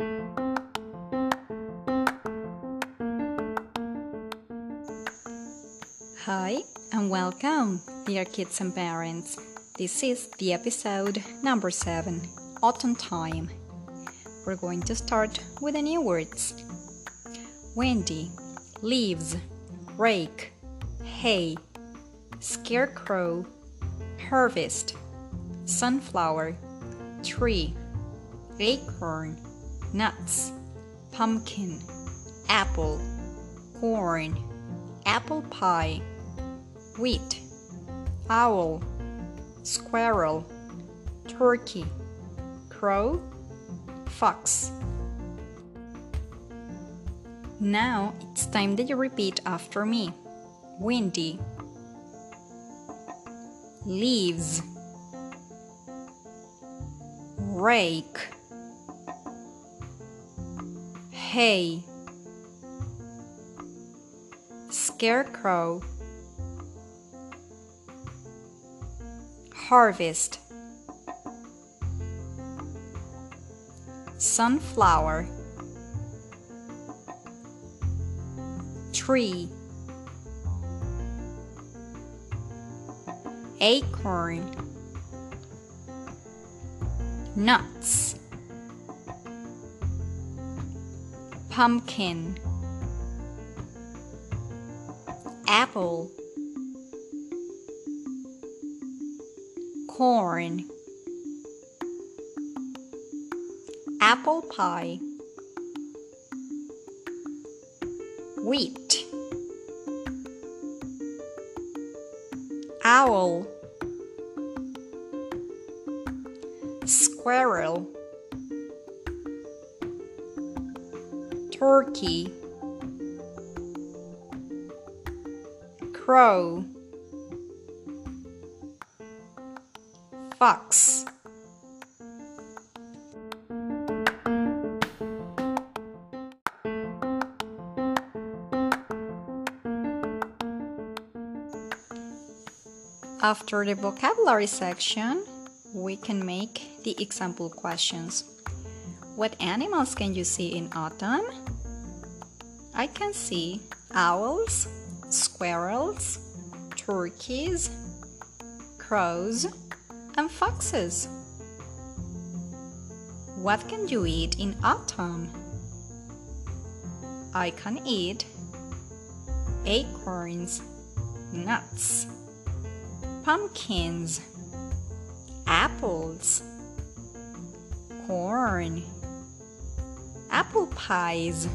Hi and welcome, dear kids and parents. This is the episode number 7, Autumn Time. We're going to start with the new words windy, leaves, rake, hay, scarecrow, harvest, sunflower, tree, acorn, nuts, pumpkin, apple, corn, apple pie, wheat, owl, squirrel, turkey, crow, fox. Now it's time that you repeat after me. Windy, leaves, rake, hay, scarecrow, harvest, sunflower, tree, acorn, nuts, pumpkin, apple, corn, apple pie, wheat, owl, squirrel, turkey, crow, fox. After the vocabulary section, we can make the example questions. What animals can you see in autumn? I can see owls, squirrels, turkeys, crows, and foxes. What can you eat in autumn? I can eat acorns, nuts, pumpkins, apples, corn, apple pies,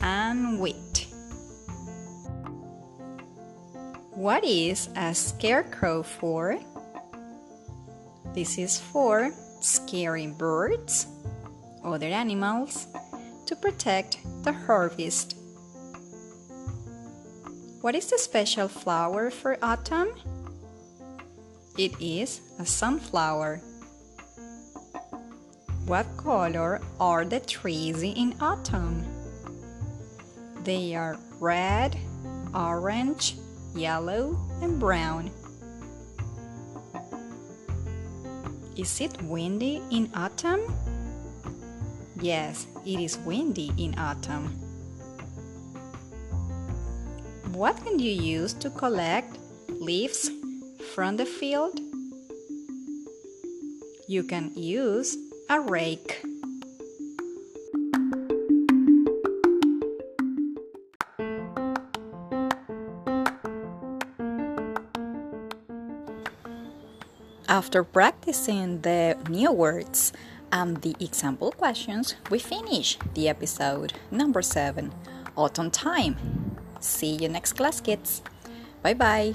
and wheat. What is a scarecrow for? This is for scaring birds, other animals, to protect the harvest. What is the special flower for autumn? It is a sunflower. What color are the trees in autumn? They are red, orange, yellow, and brown. Is it windy in autumn? Yes, it is windy in autumn. What can you use to collect leaves from the field? You can use a rake. After practicing the new words and the example questions, we finish the episode number 7 Autumn Time. See you next class, kids. Bye bye.